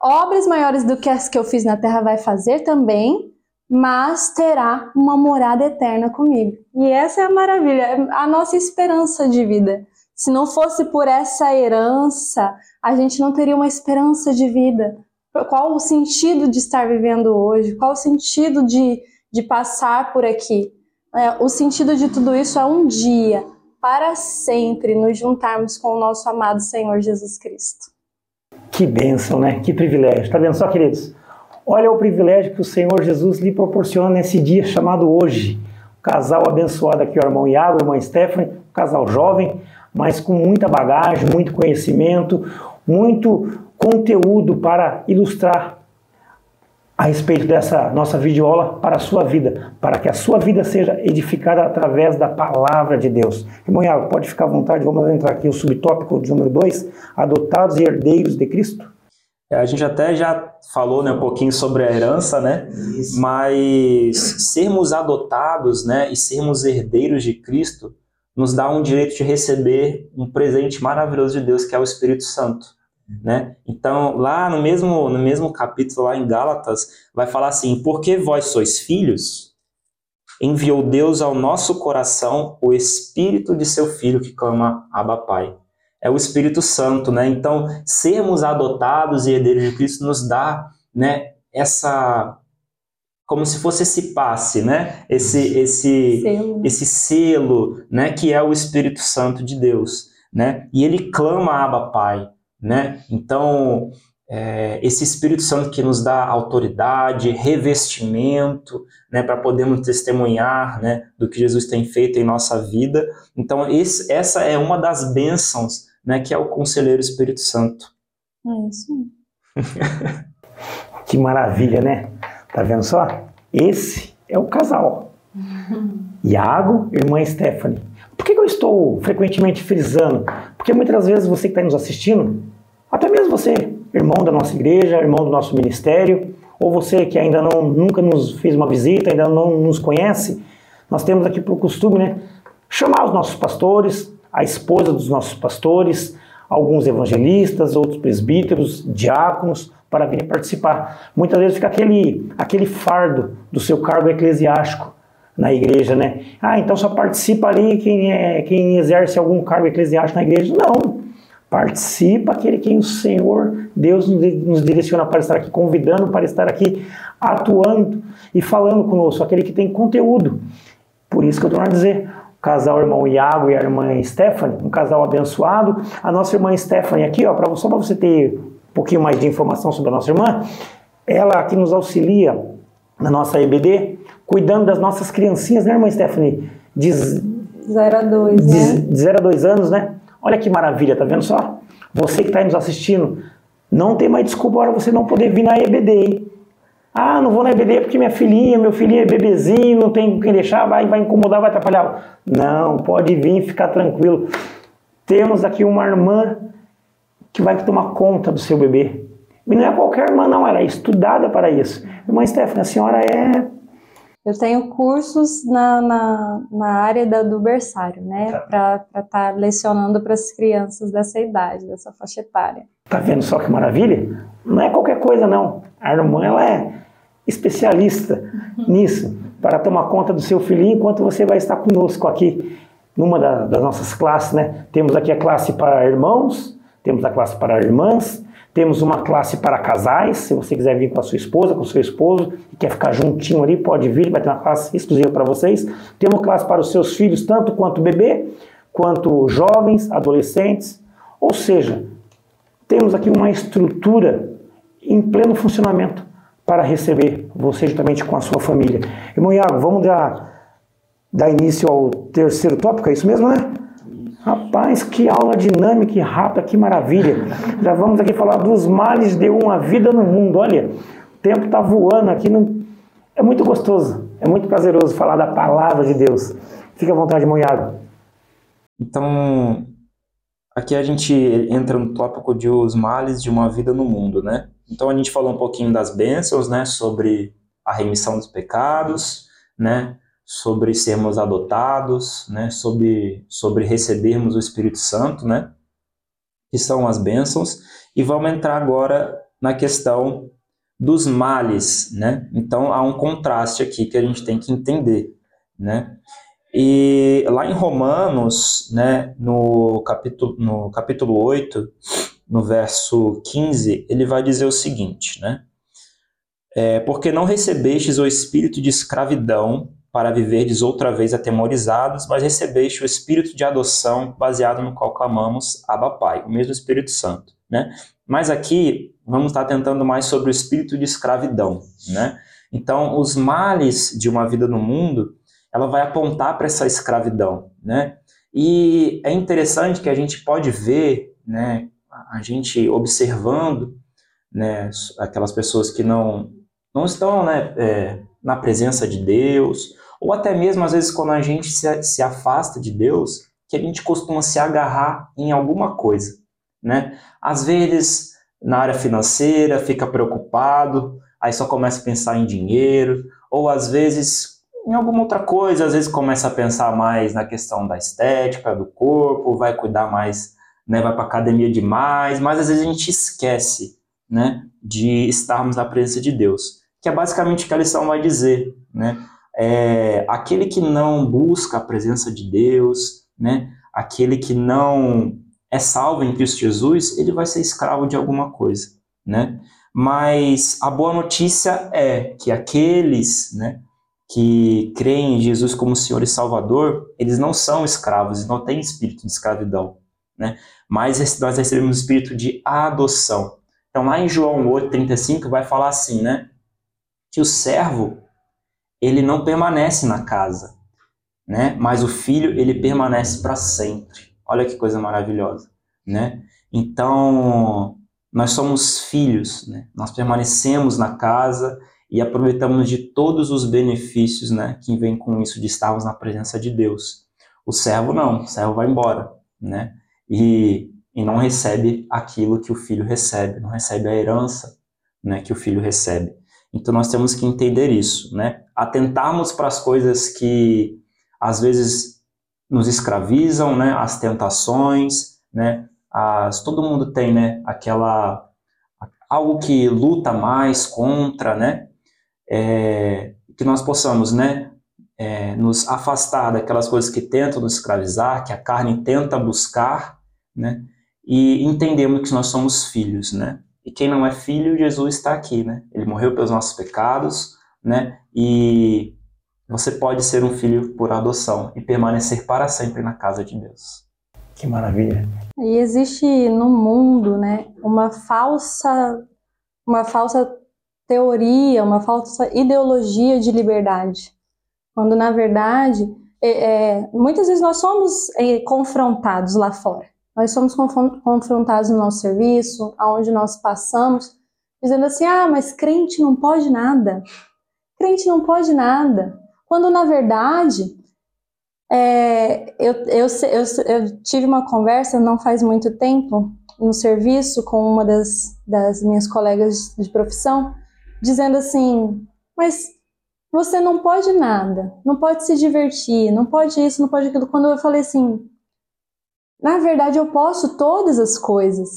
obras maiores do que as que eu fiz na terra vai fazer também, mas terá uma morada eterna comigo. E essa é a maravilha, a nossa esperança de vida. Se não fosse por essa herança, a gente não teria uma esperança de vida. Qual o sentido de estar vivendo hoje? Qual o sentido de, de passar por aqui? É, o sentido de tudo isso é um dia, para sempre, nos juntarmos com o nosso amado Senhor Jesus Cristo. Que bênção, né? Que privilégio. Tá vendo só, queridos? Olha o privilégio que o Senhor Jesus lhe proporciona nesse dia chamado hoje. O casal abençoado aqui, o irmão Iago, a irmã Stephanie, casal jovem, mas com muita bagagem, muito conhecimento, muito conteúdo para ilustrar a respeito dessa nossa videoaula para a sua vida, para que a sua vida seja edificada através da palavra de Deus. Irmão Iago, pode ficar à vontade, vamos entrar aqui no subtópico de número 2, adotados e herdeiros de Cristo. É, a gente até já falou né, um pouquinho sobre a herança, né? Isso. Mas sermos adotados né, e sermos herdeiros de Cristo nos dá um direito de receber um presente maravilhoso de Deus, que é o Espírito Santo. Né? Então, lá no mesmo, no mesmo capítulo, lá em Gálatas, vai falar assim: Porque vós sois filhos, enviou Deus ao nosso coração o Espírito de seu Filho que clama Abba Pai é o Espírito Santo, né? Então, sermos adotados e herdeiros de Cristo nos dá, né, essa como se fosse esse passe, né? Esse esse selo. esse selo, né, que é o Espírito Santo de Deus, né? E ele clama Abba Pai, né? Então, é, esse Espírito Santo que nos dá autoridade, revestimento, né, para podermos testemunhar, né, do que Jesus tem feito em nossa vida. Então, esse, essa é uma das bênçãos né, que é o Conselheiro Espírito Santo. É isso. que maravilha, né? Tá vendo só? Esse é o casal. Iago, irmã Stephanie. Por que, eu estou frequentemente frisando? Porque muitas vezes você que está nos assistindo, até mesmo você, irmão da nossa igreja, irmão do nosso ministério, ou você que ainda não nunca nos fez uma visita, ainda não nos conhece, nós temos aqui por costume, né, chamar os nossos pastores, a esposa dos nossos pastores, alguns evangelistas, outros presbíteros, diáconos, para virem participar. Muitas vezes fica aquele, aquele fardo do seu cargo eclesiástico na igreja, né? Ah, então só participa ali quem, é, quem exerce algum cargo eclesiástico na igreja. Não. Participa aquele quem o Senhor, Deus nos direciona para estar aqui, convidando para estar aqui, atuando e falando conosco, aquele que tem conteúdo. Por isso que eu estou a dizer, casal irmão Iago e a irmã Stephanie, um casal abençoado. A nossa irmã Stephanie aqui, ó, pra, só para você ter um pouquinho mais de informação sobre a nossa irmã, ela aqui nos auxilia na nossa EBD, cuidando das nossas criancinhas, né, irmã Stephanie? De 0 a 2, né? De 0 a 2 anos, né? Olha que maravilha, tá vendo só? Você que está aí nos assistindo, não tem mais desculpa para você não poder vir na EBD, hein? Ah, não vou na EBD porque minha filhinha, meu filhinho é bebezinho, não tem quem deixar, vai, vai incomodar, vai atrapalhar. Não, pode vir, ficar tranquilo. Temos aqui uma irmã que vai tomar conta do seu bebê. E não é qualquer irmã, não, ela é estudada para isso. Irmã Stephanie, a senhora é. Eu tenho cursos na, na, na área da, do berçário, né? Tá. Para estar tá lecionando para as crianças dessa idade, dessa faixa etária. Tá vendo só que maravilha? Não é qualquer coisa, não. A irmã, ela é especialista nisso, para tomar conta do seu filhinho enquanto você vai estar conosco aqui numa da, das nossas classes, né? Temos aqui a classe para irmãos, temos a classe para irmãs, temos uma classe para casais, se você quiser vir com a sua esposa, com o seu esposo, e quer ficar juntinho ali, pode vir, vai ter uma classe exclusiva para vocês. Temos classe para os seus filhos, tanto quanto bebê, quanto jovens, adolescentes. Ou seja, temos aqui uma estrutura em pleno funcionamento para receber você juntamente com a sua família. Irmão Iago, vamos dar, dar início ao terceiro tópico, é isso mesmo, né? Rapaz, que aula dinâmica e rápida, que maravilha. Já vamos aqui falar dos males de uma vida no mundo. Olha, o tempo está voando aqui. No... É muito gostoso, é muito prazeroso falar da palavra de Deus. Fique à vontade, irmão Iago. Então, aqui a gente entra no tópico de os males de uma vida no mundo, né? Então a gente falou um pouquinho das bênçãos, né? Sobre a remissão dos pecados, né? sobre sermos adotados, né, sobre, sobre recebermos o Espírito Santo, né, que são as bênçãos, e vamos entrar agora na questão dos males, né? Então há um contraste aqui que a gente tem que entender, né? E lá em Romanos, né, no capítulo, no capítulo 8, no verso 15, ele vai dizer o seguinte, né? É, porque não recebestes o espírito de escravidão para viverdes outra vez atemorizados, mas recebeste o Espírito de adoção, baseado no qual clamamos Abba Pai, o mesmo Espírito Santo, né? Mas aqui vamos estar tentando mais sobre o espírito de escravidão, né? Então, os males de uma vida no mundo, ela vai apontar para essa escravidão, né? E é interessante que a gente pode ver, né, a gente observando, né, aquelas pessoas que não não estão, né, é, na presença de Deus, ou até mesmo, às vezes, quando a gente se, se afasta de Deus, que a gente costuma se agarrar em alguma coisa, né? Às vezes, na área financeira, fica preocupado, aí só começa a pensar em dinheiro, ou às vezes em alguma outra coisa, às vezes começa a pensar mais na questão da estética, do corpo, vai cuidar mais, né, vai para academia demais, mas às vezes a gente esquece, né, de estarmos na presença de Deus, que é basicamente o que a lição vai dizer, né? é, aquele que não busca a presença de Deus, né, aquele que não é salvo em Cristo Jesus, ele vai ser escravo de alguma coisa, né? Mas a boa notícia é que aqueles, né, que creem em Jesus como Senhor e Salvador, eles não são escravos, não têm espírito de escravidão, né? Mas nós recebemos o espírito de adoção. Então lá em João 8:35 vai falar assim, né, que o servo ele não permanece na casa, né? Mas o filho, ele permanece para sempre. Olha que coisa maravilhosa, né? Então, nós somos filhos, né? Nós permanecemos na casa e aproveitamos de todos os benefícios, né, que vem com isso de estarmos na presença de Deus. O servo não, o servo vai embora, né? E, e não recebe aquilo que o filho recebe, não recebe a herança, né, que o filho recebe. Então nós temos que entender isso, né? Atentarmos para as coisas que às vezes nos escravizam, né? As tentações, né? As, todo mundo tem, né? Aquela algo que luta mais contra, né? É, que nós possamos, né? É, nos afastar daquelas coisas que tentam nos escravizar, que a carne tenta buscar, né? E entendemos que nós somos filhos, né? E quem não é filho, Jesus está aqui, né? Ele morreu pelos nossos pecados, né? E você pode ser um filho por adoção e permanecer para sempre na casa de Deus. Que maravilha. E existe no mundo, né, uma falsa uma falsa teoria, uma falsa ideologia de liberdade. Quando, na verdade, é, é, muitas vezes nós somos é, confrontados lá fora. Nós somos confrontados no nosso serviço, aonde nós passamos, dizendo assim: ah, mas crente não pode nada. Crente não pode nada. Quando, na verdade, é, eu, eu, eu, eu, tive uma conversa não faz muito tempo no serviço com uma das, das minhas colegas de profissão, dizendo assim: Mas você não pode nada, não pode se divertir, não pode isso, não pode aquilo. Quando eu falei assim, na verdade eu posso todas as coisas,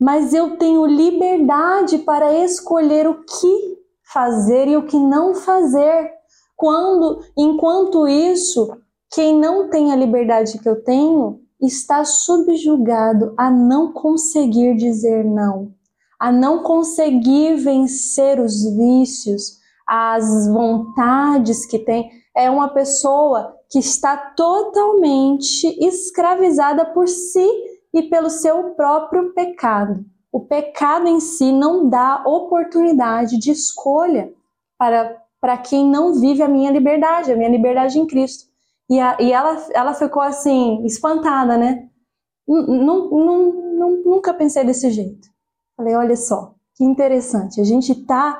mas eu tenho liberdade para escolher o que fazer e o que não fazer. Quando, enquanto isso, quem não tem a liberdade que eu tenho está subjugado a não conseguir dizer não, a não conseguir vencer os vícios, as vontades que tem, é uma pessoa que está totalmente escravizada por si e pelo seu próprio pecado. O pecado em si não dá oportunidade de escolha para, para quem não vive a minha liberdade, a minha liberdade em Cristo. E, a, e ela, ela ficou assim, espantada, né? nunca pensei desse jeito. Falei, olha só, que interessante. A gente está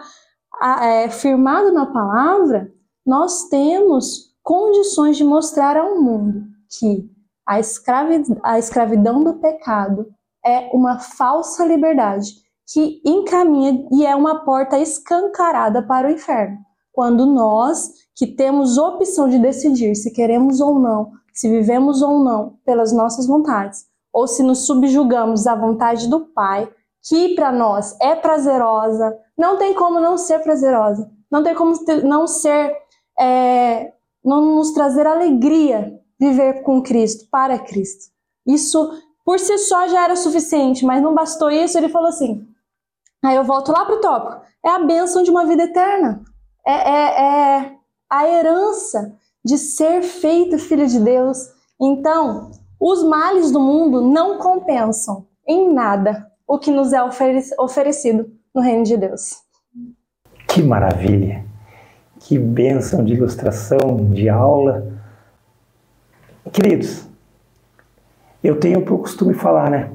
é, firmado na palavra, nós temos condições de mostrar ao mundo que a, escravi a escravidão do pecado é uma falsa liberdade que encaminha e é uma porta escancarada para o inferno. Quando nós, que temos opção de decidir se queremos ou não, se vivemos ou não pelas nossas vontades, ou se nos subjugamos à vontade do Pai, que para nós é prazerosa, não tem como não ser prazerosa, não tem como não ser, é, não nos trazer alegria viver com Cristo, para Cristo. Isso por si só já era suficiente, mas não bastou isso, ele falou assim. Aí eu volto lá para o tópico: é a bênção de uma vida eterna, é, é, é a herança de ser feito filho de Deus. Então, os males do mundo não compensam em nada o que nos é oferecido no reino de Deus. Que maravilha! Que bênção de ilustração, de aula. Queridos, eu tenho por costume falar, né?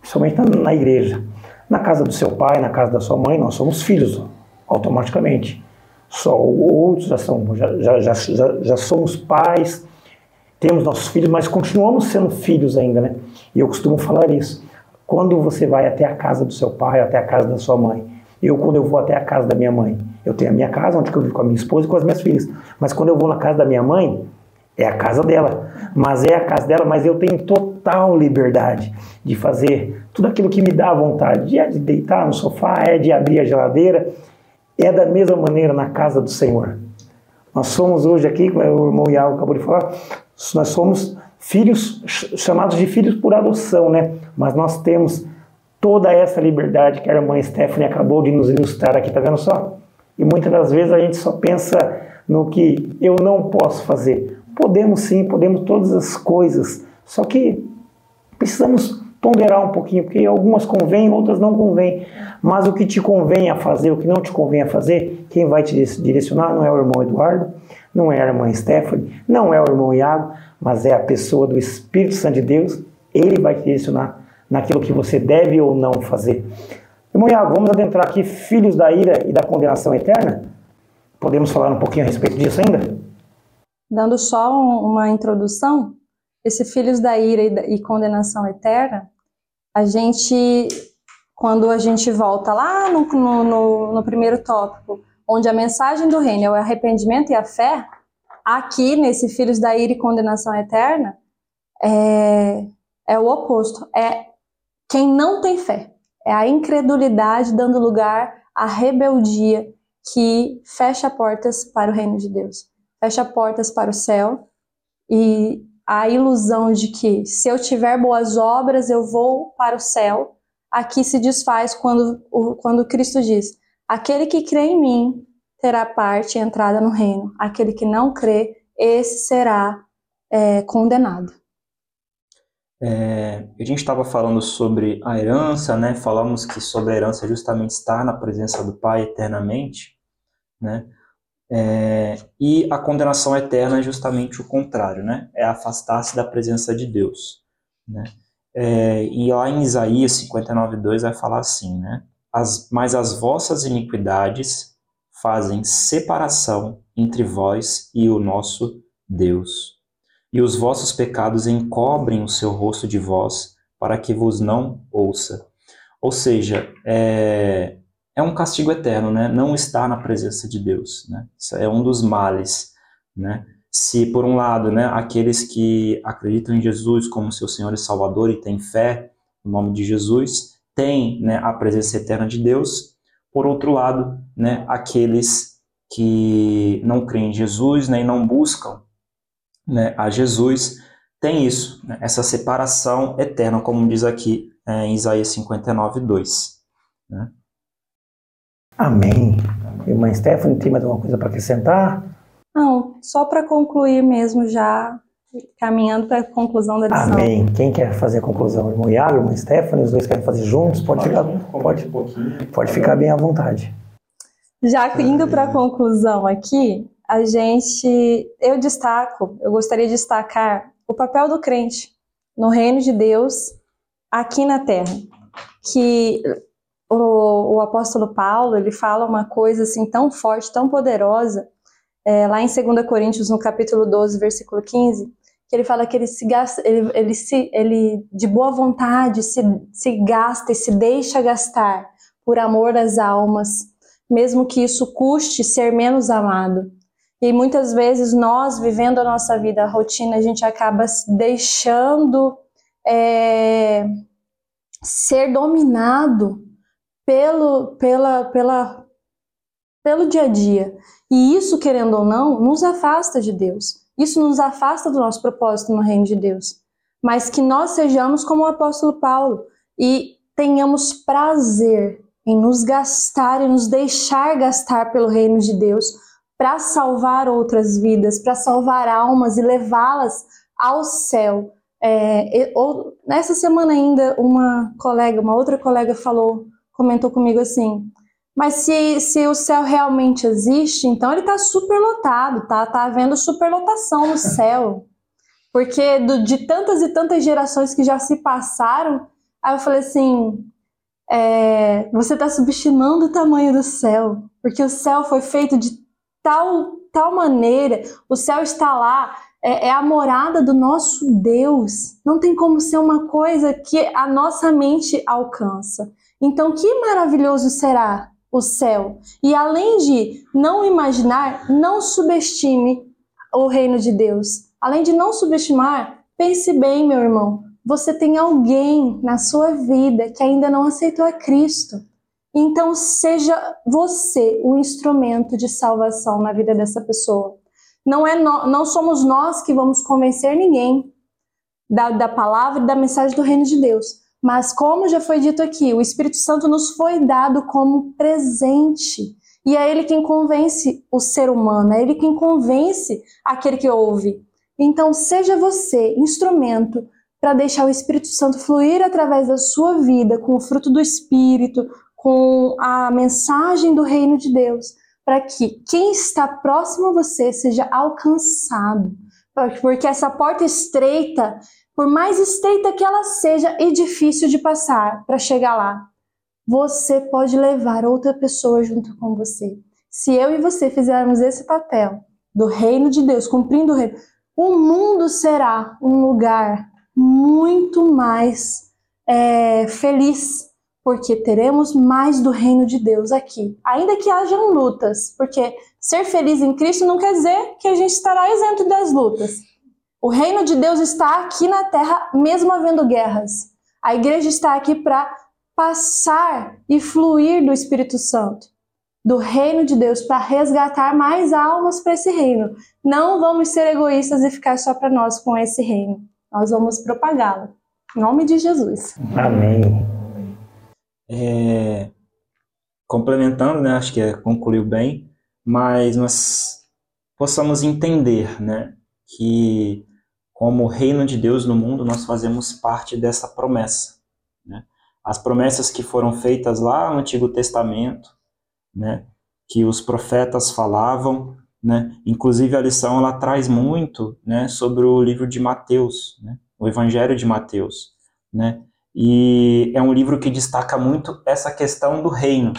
Principalmente na igreja. Na casa do seu pai, na casa da sua mãe, nós somos filhos, automaticamente. Só outros já, são, já, já, já, já somos pais, temos nossos filhos, mas continuamos sendo filhos ainda, né? E eu costumo falar isso. Quando você vai até a casa do seu pai, até a casa da sua mãe, eu quando eu vou até a casa da minha mãe, eu tenho a minha casa onde eu vivo com a minha esposa e com as minhas filhas. Mas quando eu vou na casa da minha mãe, é a casa dela. Mas é a casa dela, mas eu tenho total liberdade de fazer tudo aquilo que me dá vontade. É de deitar no sofá, é de abrir a geladeira. É da mesma maneira na casa do Senhor. Nós somos hoje aqui, como o irmão Iago acabou de falar, nós somos filhos chamados de filhos por adoção, né? Mas nós temos toda essa liberdade que a irmã Stephanie acabou de nos ilustrar aqui, tá vendo só? E muitas das vezes a gente só pensa no que eu não posso fazer. Podemos sim, podemos todas as coisas, só que precisamos ponderar um pouquinho, porque algumas convêm, outras não convêm. Mas o que te convém a fazer, o que não te convém a fazer, quem vai te direcionar não é o irmão Eduardo, não é a irmã Stephanie, não é o irmão Iago, mas é a pessoa do Espírito Santo de Deus. Ele vai te direcionar naquilo que você deve ou não fazer. Irmão Iago, vamos adentrar aqui, filhos da ira e da condenação eterna? Podemos falar um pouquinho a respeito disso ainda? Dando só uma introdução, esse filhos da ira e condenação eterna, a gente, quando a gente volta lá no, no, no primeiro tópico, onde a mensagem do reino é o arrependimento e a fé, aqui nesse Filhos da Ira e Condenação Eterna, é, é o oposto. É quem não tem fé. É a incredulidade dando lugar à rebeldia que fecha portas para o reino de Deus. fecha portas para o céu e a ilusão de que se eu tiver boas obras eu vou para o céu, aqui se desfaz quando, quando Cristo diz: aquele que crê em mim terá parte e entrada no reino, aquele que não crê, esse será é, condenado. É, a gente estava falando sobre a herança, né? Falamos que sobre a herança justamente estar na presença do Pai eternamente, né? É, e a condenação eterna é justamente o contrário, né? É afastar-se da presença de Deus, né? É, e lá em Isaías 59:2 vai falar assim, né? As, mas as vossas iniquidades fazem separação entre vós e o nosso Deus e os vossos pecados encobrem o seu rosto de vós, para que vos não ouça. Ou seja, é, é um castigo eterno, né? Não estar na presença de Deus, né? Isso é um dos males, né? Se por um lado, né, aqueles que acreditam em Jesus como seu Senhor e Salvador e têm fé no nome de Jesus, têm, né, a presença eterna de Deus. Por outro lado, né, aqueles que não creem em Jesus, né, e não buscam né, a Jesus, tem isso, né, essa separação eterna, como diz aqui é, em Isaías 59, 2. Né? Amém. Irmã Stephanie, tem mais alguma coisa para acrescentar? Não, só para concluir mesmo, já caminhando para a conclusão da lição. Amém. Quem quer fazer a conclusão? Irmão Iago, irmã Stephanie, os dois querem fazer juntos? Pode, ficar, pode, pode ficar bem à vontade. Já indo para a conclusão aqui, a gente, eu destaco, eu gostaria de destacar o papel do crente no reino de Deus aqui na Terra, que o, o apóstolo Paulo ele fala uma coisa assim tão forte, tão poderosa, é, lá em 2 Coríntios no capítulo 12, versículo 15, que ele fala que ele se gasta, ele, ele se, ele de boa vontade se, se gasta e se deixa gastar por amor das almas, mesmo que isso custe ser menos amado. E muitas vezes nós, vivendo a nossa vida, a rotina, a gente acaba deixando é, ser dominado pelo, pela, pela, pelo dia a dia. E isso, querendo ou não, nos afasta de Deus. Isso nos afasta do nosso propósito no reino de Deus. Mas que nós sejamos como o apóstolo Paulo e tenhamos prazer em nos gastar e nos deixar gastar pelo reino de Deus para salvar outras vidas, para salvar almas e levá-las ao céu. É, nessa semana ainda, uma colega, uma outra colega falou, comentou comigo assim, mas se, se o céu realmente existe, então ele está superlotado, tá? Tá havendo superlotação no céu. Porque do, de tantas e tantas gerações que já se passaram, aí eu falei assim, é, você está subestimando o tamanho do céu, porque o céu foi feito de tal, tal maneira, o céu está lá, é, é a morada do nosso Deus. Não tem como ser uma coisa que a nossa mente alcança. Então, que maravilhoso será o céu. E além de não imaginar, não subestime o reino de Deus. Além de não subestimar, pense bem, meu irmão. Você tem alguém na sua vida que ainda não aceitou a Cristo. Então, seja você o instrumento de salvação na vida dessa pessoa. Não, é no, não somos nós que vamos convencer ninguém da, da palavra e da mensagem do reino de Deus. Mas, como já foi dito aqui, o Espírito Santo nos foi dado como presente. E é ele quem convence o ser humano, é ele quem convence aquele que ouve. Então, seja você instrumento para deixar o Espírito Santo fluir através da sua vida com o fruto do Espírito, com a mensagem do reino de Deus, para que quem está próximo a você seja alcançado. Porque essa porta estreita, por mais estreita que ela seja e difícil de passar para chegar lá, você pode levar outra pessoa junto com você. Se eu e você fizermos esse papel do reino de Deus, cumprindo o reino, o mundo será um lugar muito mais é, feliz, porque teremos mais do reino de Deus aqui. Ainda que hajam lutas, porque ser feliz em Cristo não quer dizer que a gente estará isento das lutas. O reino de Deus está aqui na terra, mesmo havendo guerras. A igreja está aqui para passar e fluir do Espírito Santo. do reino de Deus para resgatar mais almas para esse reino. Não vamos ser egoístas e ficar só para nós com esse reino. Nós vamos propagá-lo. Em nome de Jesus. Amém. É, complementando, né, acho que é, concluiu bem, mas nós possamos entender, né, que como reino de Deus no mundo nós fazemos parte dessa promessa, né? As promessas que foram feitas lá no Antigo Testamento, né, que os profetas falavam, né? Inclusive a lição ela traz muito, né, sobre o livro de Mateus, né, o Evangelho de Mateus, né? E é um livro que destaca muito essa questão do reino,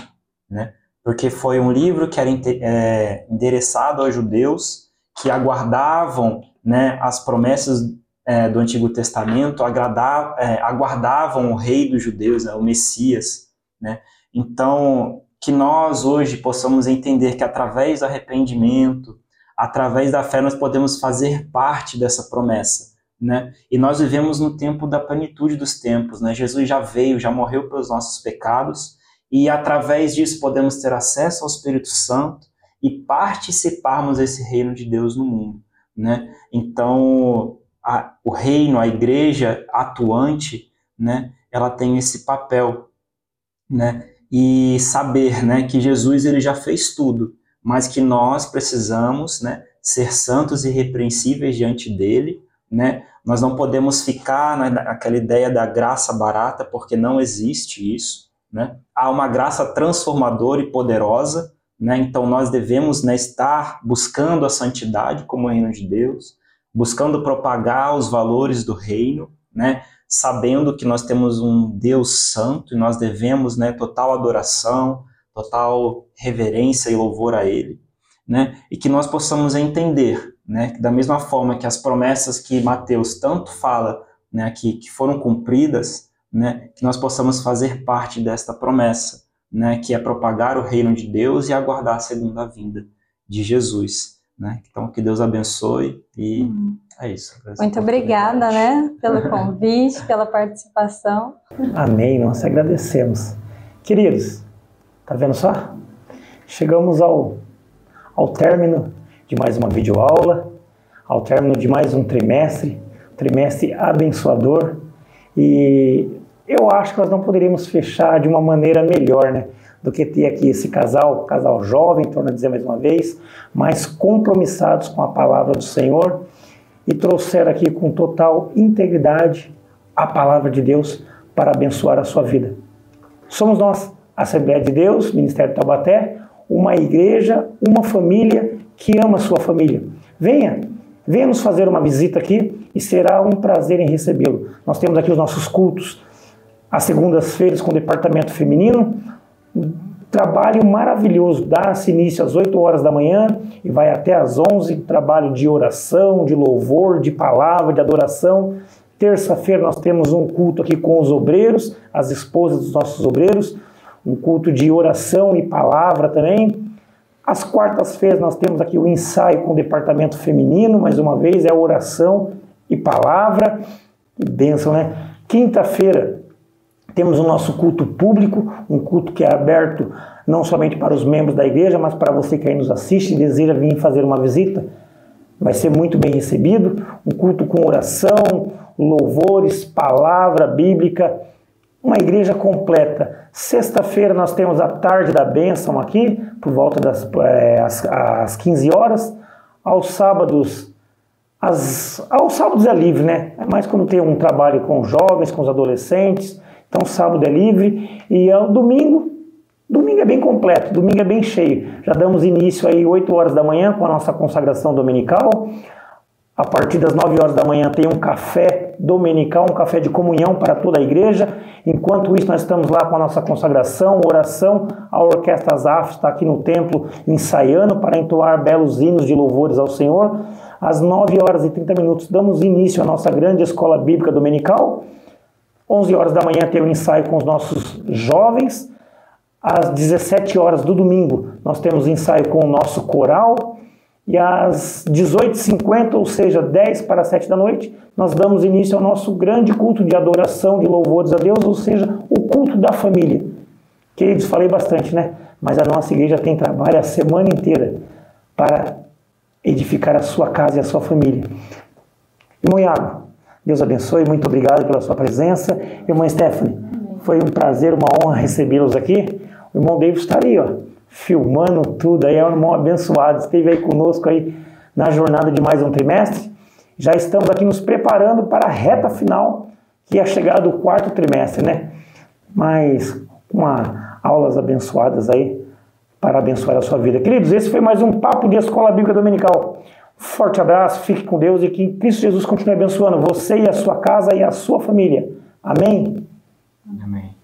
né? Porque foi um livro que era é, endereçado aos judeus que aguardavam, né, as promessas é, do Antigo Testamento, agradar, é, aguardavam o rei dos judeus, né, o Messias, né? Então, que nós hoje possamos entender que através do arrependimento, através da fé, nós podemos fazer parte dessa promessa né? E nós vivemos no tempo da plenitude dos tempos, né? Jesus já veio, já morreu pelos nossos pecados e através disso podemos ter acesso ao Espírito Santo e participarmos desse reino de Deus no mundo, né? Então, a, o reino, a igreja atuante, né? Ela tem esse papel, né? E saber, né, que Jesus ele já fez tudo, mas que nós precisamos, né, ser santos e irrepreensíveis diante dele né? Nós não podemos ficar naquela ideia da graça barata, porque não existe isso, né? Há uma graça transformadora e poderosa, né? Então nós devemos né, estar buscando a santidade como reino de Deus, buscando propagar os valores do reino, né? Sabendo que nós temos um Deus santo e nós devemos, né, total adoração, total reverência e louvor a ele, né? E que nós possamos entender né? Da mesma forma que as promessas que Mateus tanto fala, né, que, que foram cumpridas, que nós possamos fazer parte desta promessa, né, que é propagar o reino de Deus e aguardar a segunda vinda de Jesus, né? Então que Deus abençoe e uhum. é isso. Muito obrigada, né, pelo convite, pela participação. Amém. Nós agradecemos, queridos. Tá vendo só? Chegamos ao ao término de mais uma videoaula, ao término de mais um trimestre, trimestre abençoador. E eu acho que nós não poderíamos fechar de uma maneira melhor, né? Do que ter aqui esse casal, casal jovem, torno a dizer mais uma vez, mais compromissados com a palavra do Senhor e trouxeram aqui com total integridade a palavra de Deus para abençoar a sua vida. Somos nós, Assembleia de Deus, Ministério de Taubaté, uma igreja, uma família que ama sua família. Venha, venha nos fazer uma visita aqui e será um prazer em recebê-lo. Nós temos aqui os nossos cultos, às segundas-feiras com o departamento feminino, trabalho maravilhoso, dá-se início às 8 horas da manhã e vai até às 11, trabalho de oração, de louvor, de palavra, de adoração. Terça-feira nós temos um culto aqui com os obreiros, as esposas dos nossos obreiros, um culto de oração e palavra também. Às quartas-feiras nós temos aqui o ensaio com o departamento feminino, mais uma vez, é oração e palavra. Que bênção, né? Quinta-feira temos o nosso culto público, um culto que é aberto não somente para os membros da igreja, mas para você que aí nos assiste e deseja vir fazer uma visita. Vai ser muito bem recebido. Um culto com oração, louvores, palavra bíblica uma igreja completa. Sexta-feira nós temos a tarde da bênção aqui, por volta das é, as, as 15 horas. Aos sábados, as, aos sábados é livre, né? É mais quando tem um trabalho com jovens, com os adolescentes. Então sábado é livre. E ao domingo, domingo é bem completo, domingo é bem cheio. Já damos início aí 8 horas da manhã com a nossa consagração dominical. A partir das 9 horas da manhã tem um café dominical, um café de comunhão para toda a igreja. Enquanto isso, nós estamos lá com a nossa consagração, oração. A Orquestra Zaf está aqui no templo ensaiando para entoar belos hinos de louvores ao Senhor. Às 9 horas e 30 minutos, damos início à nossa grande escola bíblica dominical. 11 horas da manhã tem o um ensaio com os nossos jovens. Às 17 horas do domingo, nós temos ensaio com o nosso coral. E às 18h50, ou seja, 10 para 7 da noite, nós damos início ao nosso grande culto de adoração, de louvores a Deus, ou seja, o culto da família. Queridos, falei bastante, né? Mas a nossa igreja tem trabalho a semana inteira para edificar a sua casa e a sua família. Irmão Iago, Deus abençoe, muito obrigado pela sua presença. Irmã Stephanie, foi um prazer, uma honra recebê-los aqui. O irmão David está ali, ó, filmando tudo aí, é um irmão abençoado, esteve aí conosco aí na jornada de mais um trimestre. Já estamos aqui nos preparando para a reta final, que é a chegada do quarto trimestre, né? Mas com aulas abençoadas aí para abençoar a sua vida. Queridos, esse foi mais um Papo de Escola Bíblica Dominical. Forte abraço, fique com Deus e que Cristo Jesus continue abençoando você e a sua casa e a sua família. Amém? Amém.